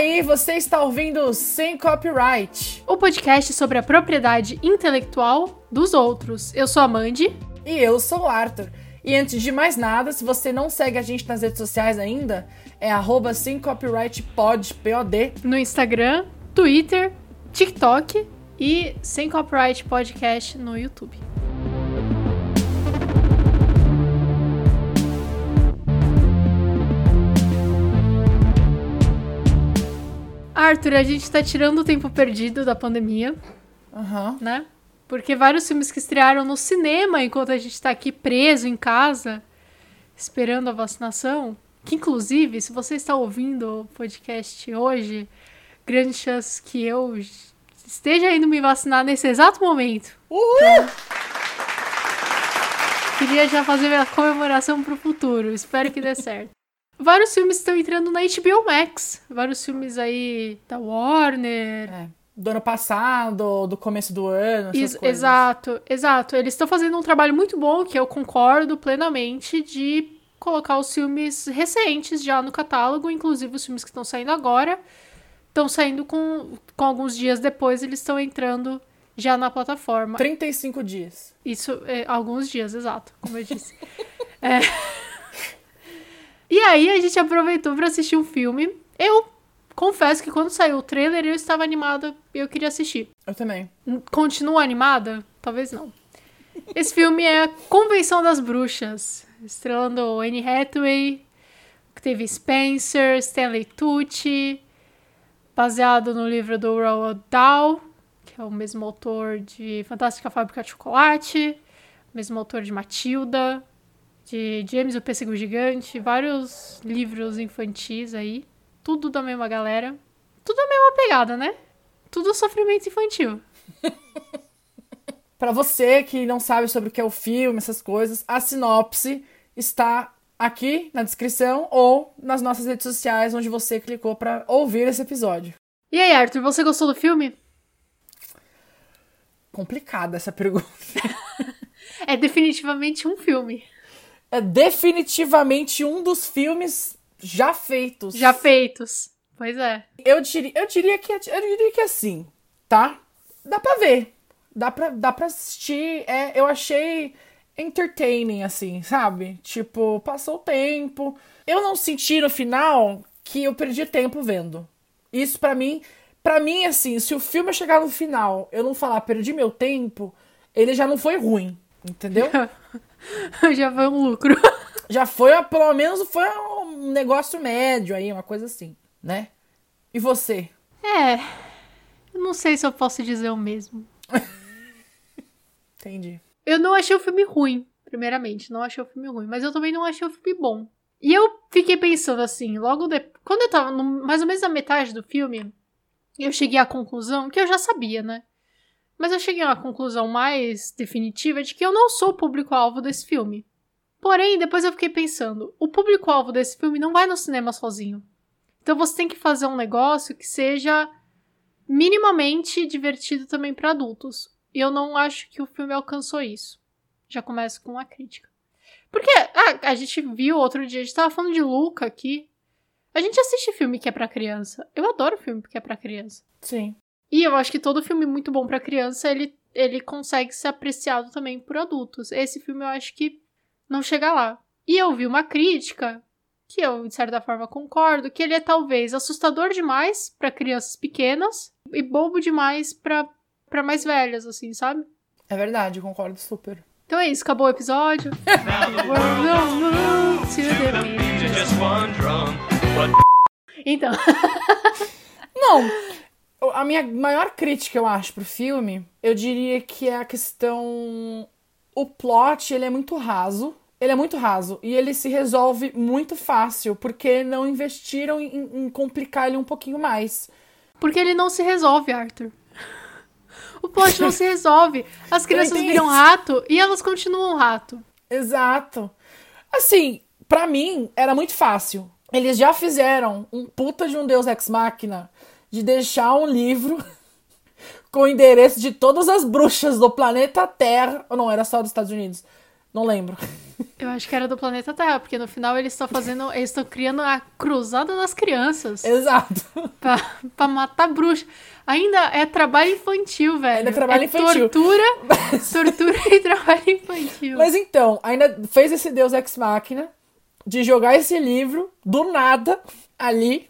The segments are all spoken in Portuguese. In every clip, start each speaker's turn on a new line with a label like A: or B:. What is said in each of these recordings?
A: aí, você está ouvindo Sem Copyright.
B: O podcast sobre a propriedade intelectual dos outros. Eu sou a Mandy.
A: E eu sou o Arthur. E antes de mais nada, se você não segue a gente nas redes sociais ainda, é arroba sem copyright pod, P-O-D.
B: No Instagram, Twitter, TikTok e Sem Copyright Podcast no YouTube. Arthur, a gente tá tirando o tempo perdido da pandemia,
A: Aham.
B: né? Porque vários filmes que estrearam no cinema enquanto a gente tá aqui preso em casa, esperando a vacinação. Que inclusive, se você está ouvindo o podcast hoje, grande chance que eu esteja indo me vacinar nesse exato momento.
A: Uhul!
B: Queria já fazer minha comemoração pro futuro. Espero que dê certo. Vários filmes estão entrando na HBO Max. Vários filmes aí da Warner.
A: É, do ano passado, do começo do ano, essas
B: Ex-
A: coisas.
B: exato, exato. Eles estão fazendo um trabalho muito bom, que eu concordo plenamente, de colocar os filmes recentes já no catálogo, inclusive os filmes que estão saindo agora. Estão saindo com, com alguns dias depois, eles estão entrando já na plataforma.
A: 35 dias.
B: Isso, é, alguns dias, exato, como eu disse. É. E aí a gente aproveitou pra assistir um filme. Eu confesso que quando saiu o trailer eu estava animada e eu queria assistir.
A: Eu também.
B: Continua animada? Talvez não. Esse filme é Convenção das Bruxas, estrelando Anne Hathaway, que teve Spencer, Stanley Tucci, baseado no livro do Roald Dahl, que é o mesmo autor de Fantástica Fábrica de Chocolate, mesmo autor de Matilda, de James o Pêssego Gigante, vários livros infantis aí, tudo da mesma galera, tudo a mesma pegada, né? Tudo sofrimento infantil.
A: Pra você que não sabe sobre o que é o filme, essas coisas, a sinopse está aqui na descrição ou nas nossas redes sociais, onde você clicou pra ouvir esse episódio.
B: E aí, Arthur, você gostou do filme?
A: Complicada essa pergunta.
B: É definitivamente um filme.
A: É definitivamente um dos filmes já feitos.
B: Já feitos. Pois é.
A: Eu diria, eu diria que eu diria que assim, tá? Dá pra ver. Dá pra, dá pra assistir. É, eu achei entertaining, assim, sabe? Tipo, passou o tempo. Eu não senti no final que eu perdi tempo vendo. Isso pra mim, para mim assim, se o filme chegar no final, eu não falar perdi meu tempo, ele já não foi ruim, entendeu?
B: Já foi um lucro.
A: já foi, pelo menos foi um negócio médio aí, uma coisa assim, né? E você?
B: É. Eu não sei se eu posso dizer o mesmo.
A: Entendi.
B: Eu não achei o filme ruim, primeiramente. Não achei o filme ruim. Mas eu também não achei o filme bom. E eu fiquei pensando assim, logo depois. Quando eu tava no, mais ou menos na metade do filme, eu cheguei à conclusão, que eu já sabia, né? Mas eu cheguei a uma conclusão mais definitiva de que eu não sou o público-alvo desse filme. Porém, depois eu fiquei pensando, o público-alvo desse filme não vai no cinema sozinho. Então você tem que fazer um negócio que seja minimamente divertido também para adultos. E eu não acho que o filme alcançou isso. Já começo com uma crítica. Porque ah, a gente viu outro dia, a gente tava falando de Luca aqui. A gente assiste filme que é pra criança. Eu adoro filme que é pra criança.
A: Sim.
B: E eu acho que todo filme muito bom pra criança, ele, ele consegue ser apreciado também por adultos. Esse filme eu acho que não chega lá. E eu vi uma crítica, que eu, de certa forma, concordo, que ele é talvez assustador demais pra crianças pequenas e bobo demais pra para mais velhas, assim, sabe?
A: É verdade, eu concordo super.
B: Então é isso, acabou o episódio. então.
A: Não, a minha maior crítica, eu acho, pro filme, eu diria que é a questão. O plot, ele é muito raso. Ele é muito raso. E ele se resolve muito fácil, porque não investiram em, em complicar ele um pouquinho mais.
B: Porque ele não se resolve, Arthur. O plot não se resolve. As crianças viram isso. rato e elas continuam rato.
A: Exato. Assim, para mim, era muito fácil. Eles já fizeram um puta de um Deus Ex Machina de deixar um livro com o endereço de todas as bruxas do planeta Terra. Ou não, era só dos Estados Unidos. Não lembro.
B: Eu acho que era do planeta Terra, porque no final eles estão fazendo. Eles estão criando a cruzada das crianças.
A: Exato.
B: Pra, pra matar bruxa. Ainda é trabalho infantil, velho.
A: Ainda é trabalho infantil.
B: Tortura, tortura e trabalho infantil.
A: Mas então, ainda fez esse Deus Ex Machina de jogar esse livro do nada ali.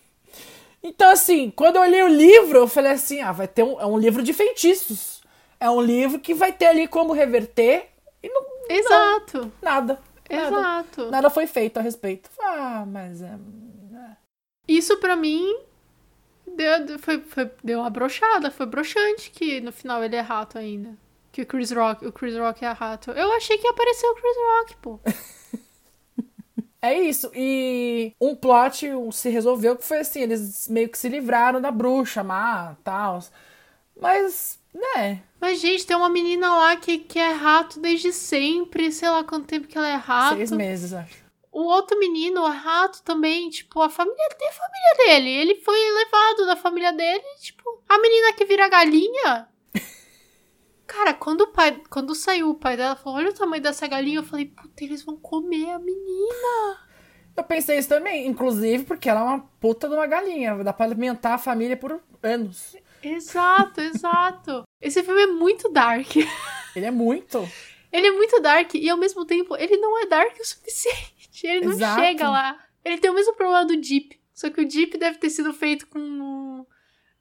A: Então, assim, quando eu olhei o livro, eu falei assim: ah, vai ter um, é um livro de feitiços. É um livro que vai ter ali como reverter. E não,
B: Exato.
A: Não, nada. Nada,
B: Exato.
A: nada foi feito a respeito. Ah, mas é.
B: Isso pra mim deu, foi, foi, deu uma brochada, foi broxante que no final ele é rato ainda. Que o Chris Rock, o Chris Rock é rato. Eu achei que apareceu o Chris Rock, pô.
A: É isso. E um plot se resolveu que foi assim, eles meio que se livraram da bruxa má, tal. Mas, né,
B: Mas, gente, tem uma menina lá que, que é rato desde sempre, sei lá quanto tempo que ela é rato.
A: seis meses, acho.
B: O outro menino é rato também, tipo, a família tem a família dele. Ele foi levado da família dele, tipo, a menina que vira galinha. Cara, quando o pai, quando saiu o pai dela, falou: "Olha o tamanho dessa galinha". Eu falei: "Puta, eles vão comer a menina".
A: Eu pensei isso também, inclusive porque ela é uma puta de uma galinha. Dá pra alimentar a família por anos.
B: Exato, exato. Esse filme é muito dark.
A: Ele é muito.
B: Ele é muito dark e ao mesmo tempo ele não é dark o suficiente. Ele não
A: Exato.
B: chega lá. Ele tem o mesmo problema do Jeep. Só que o Jeep deve ter sido feito com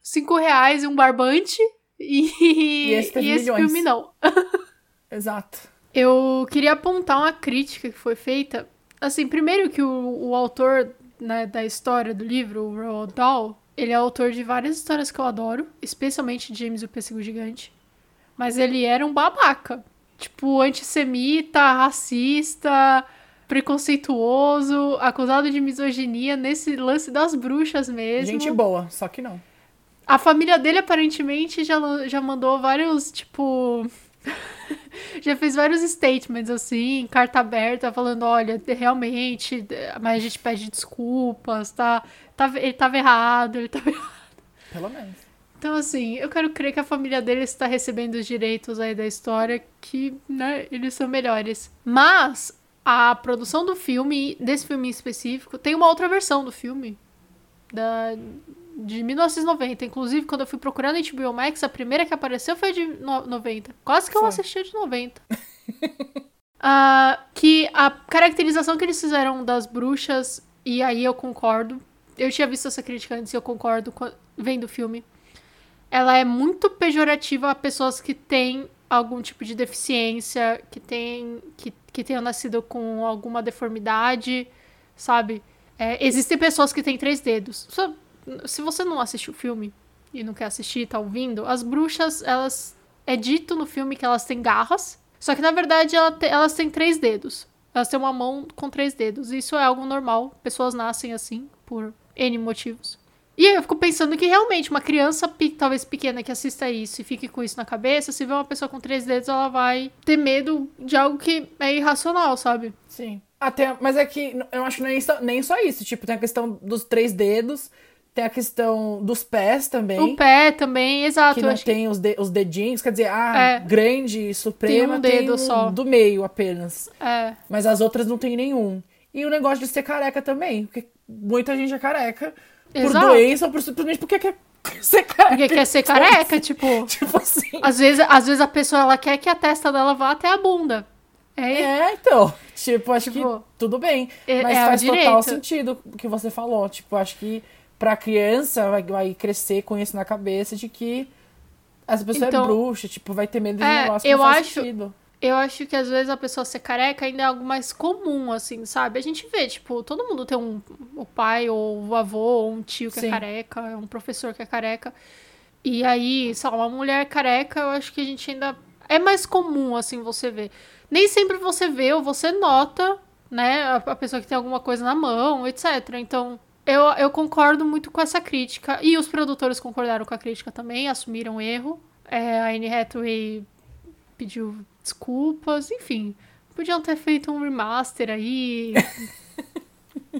B: 5 reais e um barbante. E,
A: E esse
B: e esse filme não.
A: Exato.
B: Eu queria apontar uma crítica que foi feita. Assim, primeiro que o, o autor né, da história do livro, o Roald Dahl, ele é autor de várias histórias que eu adoro, especialmente James e o Pêssego Gigante. Mas ele era um babaca. Tipo, antissemita, racista, preconceituoso, acusado de misoginia nesse lance das bruxas mesmo.
A: Gente boa, só que não.
B: A família dele, aparentemente, já, já mandou vários, tipo. já fez vários statements, assim, carta aberta, falando: olha, realmente, mas a gente pede desculpas, tá? tá ele tava errado, ele tava errado.
A: Pelo menos.
B: Então, assim, eu quero crer que a família dele está recebendo os direitos aí da história, que, né, eles são melhores. Mas a produção do filme, desse filme em específico, tem uma outra versão do filme. Da, de 1990. Inclusive, quando eu fui procurando em HBO Max, a primeira que apareceu foi de no- 90. Quase que eu
A: Foi.
B: assisti a de 90. Ah, que a caracterização que eles fizeram das bruxas, e aí eu concordo. Eu tinha visto essa crítica antes e eu concordo com- vendo o filme. Ela é muito pejorativa a pessoas que têm algum tipo de deficiência, que, tem, que, que tenham nascido com alguma deformidade, sabe? É, existem pessoas que têm três dedos. Só- se você não assistiu o filme e não quer assistir, tá ouvindo, as bruxas, elas. É dito no filme que elas têm garras, só que na verdade ela te- elas têm três dedos. Elas têm uma mão com três dedos. Isso é algo normal. Pessoas nascem assim, por N motivos. E eu fico pensando que realmente uma criança, talvez pequena, que assista isso e fique com isso na cabeça, se vê uma pessoa com três dedos, ela vai ter medo de algo que é irracional, sabe?
A: Sim. Até, mas é que eu acho que nem nem só isso. Tipo, tem a questão dos três dedos, tem a questão dos pés também.
B: O pé também, exato.
A: que não tem os, de- os dedinhos, quer dizer, a
B: É.
A: grande, suprema,
B: Tem um dedo
A: um
B: só.
A: do meio apenas.
B: que é.
A: Mas as outras não tem nenhum. E o negócio de ser careca também, porque muita gente é careca por
B: Exato.
A: doença ou por, simplesmente porque quer ser careca.
B: Porque quer ser careca, tipo.
A: Tipo assim.
B: Às vezes, às vezes a pessoa ela quer que a testa dela vá até a bunda. É,
A: É, então. Tipo, acho
B: Tipo,
A: que tudo bem.
B: é-
A: mas
B: é
A: faz total sentido o que você falou. Tipo, acho que pra criança vai, vai crescer com isso na cabeça de que essa pessoa
B: Então-
A: é bruxa, tipo, vai ter medo de
B: É,
A: negócio que
B: eu
A: não faz
B: acho-
A: sentido.
B: Eu acho que às vezes a pessoa ser careca ainda é algo mais comum, assim, sabe? A gente vê, tipo, todo mundo tem um o pai ou o avô ou um tio que
A: Sim.
B: é careca, um professor que é careca. E aí, sei lá, uma mulher careca, eu acho que a gente ainda. É mais comum, assim, você ver. Nem sempre você vê ou você nota, né, a, a pessoa que tem alguma coisa na mão, etc. Então, eu, eu concordo muito com essa crítica. E os produtores concordaram com a crítica também, assumiram o erro. É, a Anne Hathaway pediu desculpas, enfim. Podiam ter feito um remaster aí.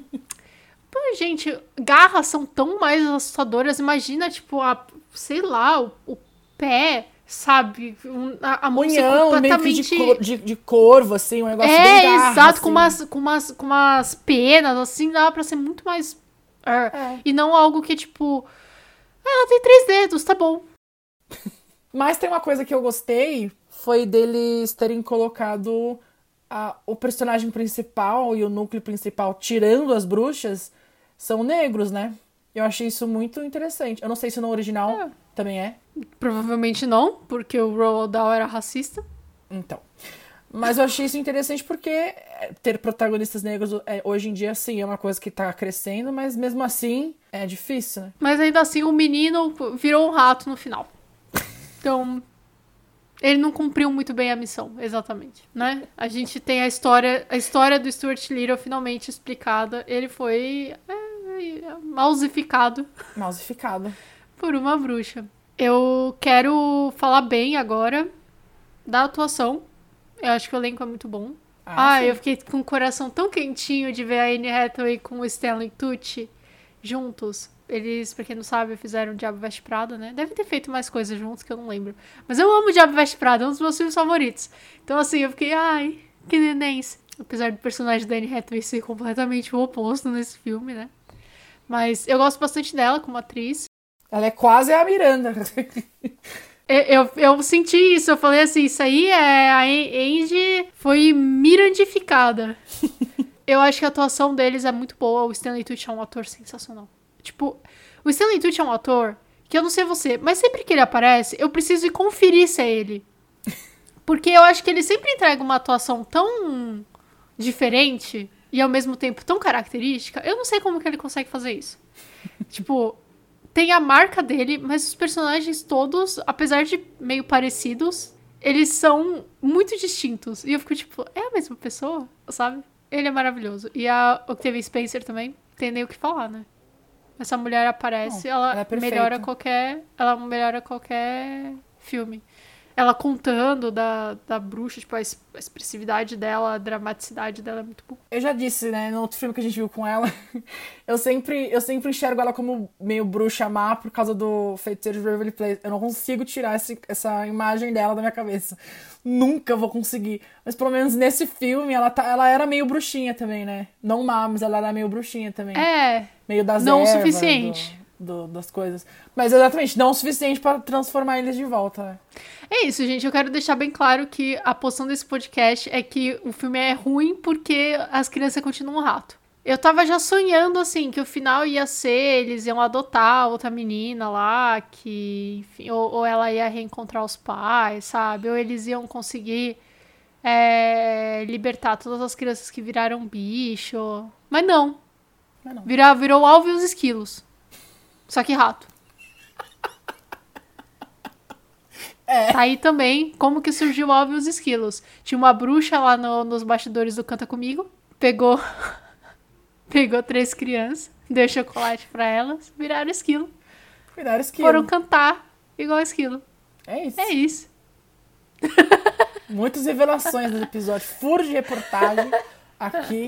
B: Pô, gente, garras são tão mais assustadoras. Imagina, tipo, a, sei lá, o, o pé sabe? Um, a, a música
A: Unhão, meio que
B: completamente...
A: de, de, de corvo, assim, um negócio
B: É,
A: bem garra,
B: exato, com,
A: assim.
B: umas, com, umas, com umas penas, assim, dava pra ser muito mais. Er,
A: É.
B: E não algo que, tipo. "Ah, Ela tem três dedos, tá bom.
A: Mas tem uma coisa que eu gostei, foi deles terem colocado a- o personagem principal e o núcleo principal, tirando as bruxas, são negros, né? Eu achei isso muito interessante. Eu não sei se no original
B: É.
A: também é.
B: Provavelmente não, porque o Roald Dahl era racista.
A: Então. Mas eu achei isso interessante porque é, ter protagonistas negros é, hoje em dia, sim, é uma coisa que tá crescendo, mas mesmo assim é difícil, né?
B: Mas ainda assim, o menino virou um rato no final. Então. Ele não cumpriu muito bem a missão, exatamente, né? A gente tem a história, a história do Stuart Little finalmente explicada. Ele foi é, é, mausificado
A: Mausificado.
B: por uma bruxa. Eu quero falar bem agora da atuação. Eu acho que o elenco é muito bom. Ah,
A: sim.
B: eu fiquei com o coração tão quentinho de ver a Anne Hathaway com o Stanley Tucci juntos. Eles, pra quem não sabe, fizeram o Diabo Veste Prada, né? Devem ter feito mais coisas juntos que eu não lembro. Mas eu amo o Diabo Veste Prada, é um dos meus filmes favoritos. Então, assim, eu fiquei, ai, que nenéns. Apesar do personagem da Anne Hathaway ser completamente o oposto nesse filme, né? Mas eu gosto bastante dela como atriz.
A: Ela é quase a Miranda.
B: Eu, eu, eu senti isso, eu falei assim, isso aí é. A Angie foi mirandificada. eu acho que a atuação deles é muito boa. O Stanley Tucci é um ator sensacional. Tipo, o Stanley Tucci é um ator que eu não sei você, mas sempre que ele aparece, eu preciso ir conferir se é ele. Porque eu acho que ele sempre entrega uma atuação tão diferente e ao mesmo tempo tão característica. Eu não sei como que ele consegue fazer isso. tipo, tem a marca dele, mas os personagens todos, apesar de meio parecidos, eles são muito distintos. E eu fico tipo, é a mesma pessoa, sabe? Ele é maravilhoso. E a Octavia Spencer também, tem nem o que falar, né? Essa mulher aparece,
A: Não,
B: ela,
A: ela é
B: melhora qualquer, ela melhora qualquer filme. Ela contando da, da bruxa, tipo, a es- a expressividade dela, a dramaticidade dela é muito boa.
A: Eu já disse, né, no outro filme que a gente viu com ela, eu sempre, eu sempre enxergo ela como meio bruxa má por causa do feiticeiro de Waverly Place. Eu não consigo tirar esse- essa imagem dela da minha cabeça. Nunca vou conseguir. Mas pelo menos nesse filme, ela, tá, ela era meio bruxinha também, né? Não má, mas ela era meio bruxinha também.
B: É,
A: meio das
B: não o
A: ervas,
B: suficiente.
A: do- do- das coisas. Mas exatamente, não o suficiente pra transformar eles de volta, né?
B: É isso, gente. Eu quero deixar bem claro que a posição desse podcast é que o filme é ruim porque as crianças continuam um rato. Eu tava já sonhando, assim, que o final ia ser, eles iam adotar outra menina lá, que, enfim, ou, ou ela ia reencontrar os pais, sabe? Ou eles iam conseguir é, libertar todas as crianças que viraram bicho. Mas não.
A: Mas não.
B: Virou, virou alvo e os esquilos. Só que rato.
A: É.
B: Tá aí também como que surgiu o e os esquilos. Tinha uma bruxa lá no- nos bastidores do Canta Comigo. Pegou. pegou três crianças, deu chocolate pra elas, viraram esquilo.
A: Cuidado, esquilo.
B: Foram cantar igual esquilo.
A: É isso.
B: É isso.
A: Muitas revelações no episódio. Furo de reportagem aqui.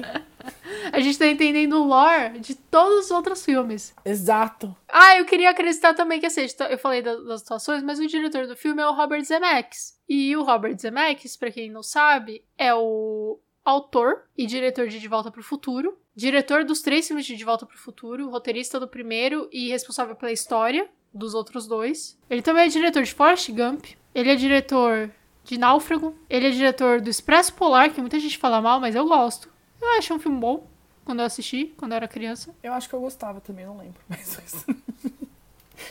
B: A gente tá entendendo o lore de todos os outros filmes.
A: Exato.
B: Ah, eu queria acrescentar também que assim, eu falei da- das atuações, mas o diretor do filme é o Robert Zemeckis. E o Robert Zemeckis, pra quem não sabe, é o autor e diretor de De Volta pro Futuro, diretor dos três filmes de De Volta pro Futuro, roteirista do primeiro e responsável pela história dos outros dois. Ele também é diretor de Forrest Gump, ele é diretor de Náufrago, ele é diretor do Expresso Polar, que muita gente fala mal, mas eu gosto. Eu acho um filme bom quando eu assisti, quando eu era criança.
A: Eu acho que eu gostava também, não lembro. Mas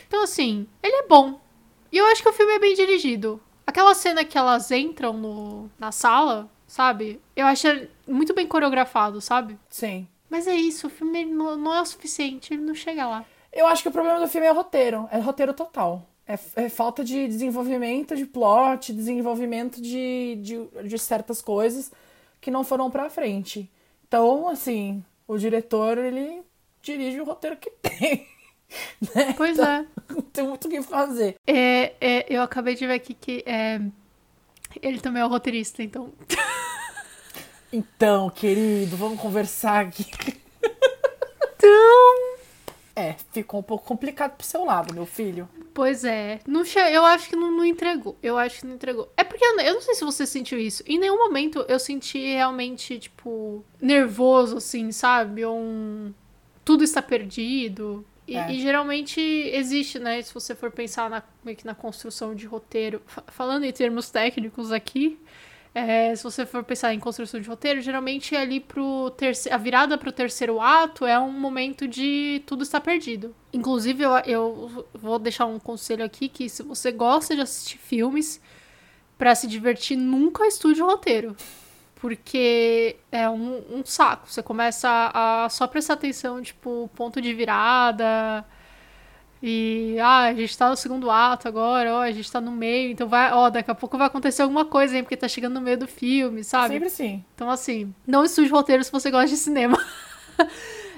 B: Então, assim, ele é bom. E eu acho que o filme é bem dirigido. Aquela cena que elas entram no, na sala, sabe? Eu acho muito bem coreografado, sabe?
A: Sim.
B: Mas é isso, o filme não, não é o suficiente, ele não chega lá.
A: Eu acho que o problema do filme é o roteiro. É roteiro total. É, é falta de desenvolvimento de plot, desenvolvimento de, de, de certas coisas que não foram pra frente. Então, assim, o diretor, ele dirige o roteiro que tem. né?
B: Pois
A: Então,
B: é.
A: Não tem muito o que fazer.
B: é. é, Eu acabei de ver aqui que é, ele também é o roteirista, então.
A: Então, querido, vamos conversar aqui.
B: Então.
A: É, ficou um pouco complicado pro seu lado, meu filho.
B: Pois é. Não che... Eu acho que não, não entregou. Eu acho que não entregou. É porque eu, eu não sei se você sentiu isso. Em nenhum momento eu senti realmente, tipo, nervoso, assim, sabe? Um. Tudo está perdido. E,
A: É.
B: e geralmente existe, né? Se você for pensar na, meio que na construção de roteiro. Fa- Falando em termos técnicos aqui. é, se você for pensar em construção de roteiro, geralmente ali pro terceiro, a virada pro terceiro ato é um momento de tudo está perdido. Inclusive, eu, eu vou deixar um conselho aqui que se você gosta de assistir filmes pra se divertir, nunca estude o roteiro. Porque é um, um saco. Você começa a, só prestar atenção, tipo, ponto de virada. E, ah, a gente tá no segundo ato agora, ó, a gente tá no meio, então vai, ó, daqui a pouco vai acontecer alguma coisa, hein, porque tá chegando no meio do filme, sabe?
A: Sempre assim.
B: Então, assim, não estude roteiro se você gosta de cinema.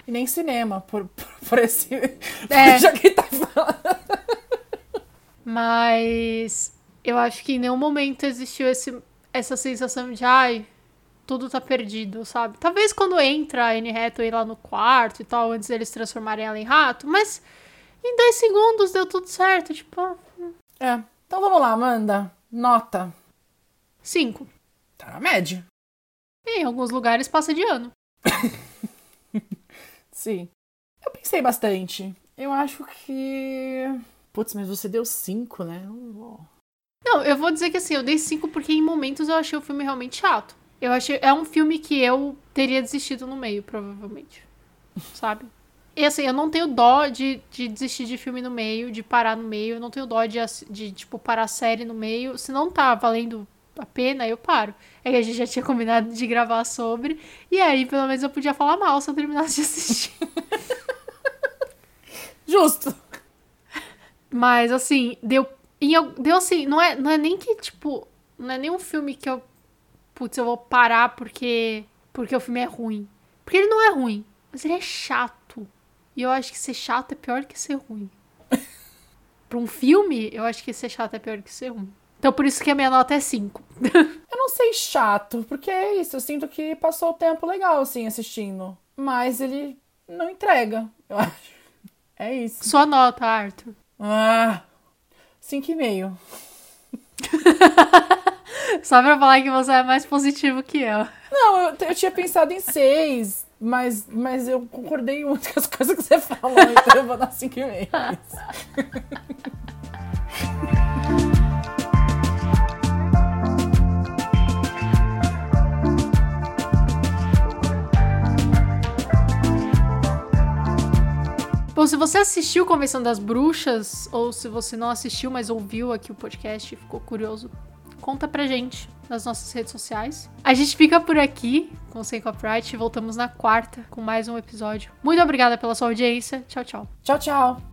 A: E nem cinema, por, por, por esse.
B: É.
A: Já que tá falando.
B: Mas eu acho que em nenhum momento existiu esse, essa sensação de, ai, tudo tá perdido, sabe? Talvez quando entra a Anne Hathaway lá no quarto e tal, antes deles transformarem ela em rato, mas em dois segundos deu tudo certo, tipo,
A: É. Então vamos lá, Amanda. Nota.
B: cinco.
A: Tá na média.
B: Em alguns lugares passa de ano.
A: Sim. Eu pensei bastante. Eu acho que. Putz, mas você deu cinco, né? Eu vou-
B: Não, eu vou dizer que assim, eu dei cinco porque em momentos eu achei o filme realmente chato. Eu achei. É um filme que eu teria desistido no meio, provavelmente. Sabe? E assim, eu não tenho dó de, de desistir de filme no meio, de parar no meio. Eu não tenho dó de, de, tipo, parar a série no meio. Se não tá valendo a pena, eu paro. É que a gente já tinha combinado de gravar sobre. E aí, pelo menos, eu podia falar mal se eu terminasse de assistir.
A: Justo.
B: Mas, assim, deu. Em al- deu assim, não é, não é nem que, tipo. Não é nem um filme que eu. Putz, eu vou parar porque. Porque o filme é ruim. Porque ele não é ruim, mas ele é chato. E eu acho que ser chato é pior que ser ruim. pra um filme, eu acho que ser chato é pior que ser ruim. Então por isso que a minha nota é 5.
A: Eu não sei chato, porque é isso. Eu sinto que passou o tempo legal, assim, assistindo. Mas ele não entrega, eu acho. É isso.
B: Sua nota, Arthur.
A: Ah, cinco e meio.
B: Só pra falar que você é mais positivo que eu.
A: Não, eu, eu tinha pensado em seis, mas, mas eu concordei muito com as coisas que você falou, então eu vou dar cinco e meio.
B: Bom, se você assistiu Convenção das Bruxas, ou se você não assistiu, mas ouviu aqui o podcast e ficou curioso, conta pra gente nas nossas redes sociais. A gente fica por aqui com Sem Copyright e voltamos na quarta com mais um episódio. Muito obrigada pela sua audiência. Tchau, tchau.
A: Tchau, tchau.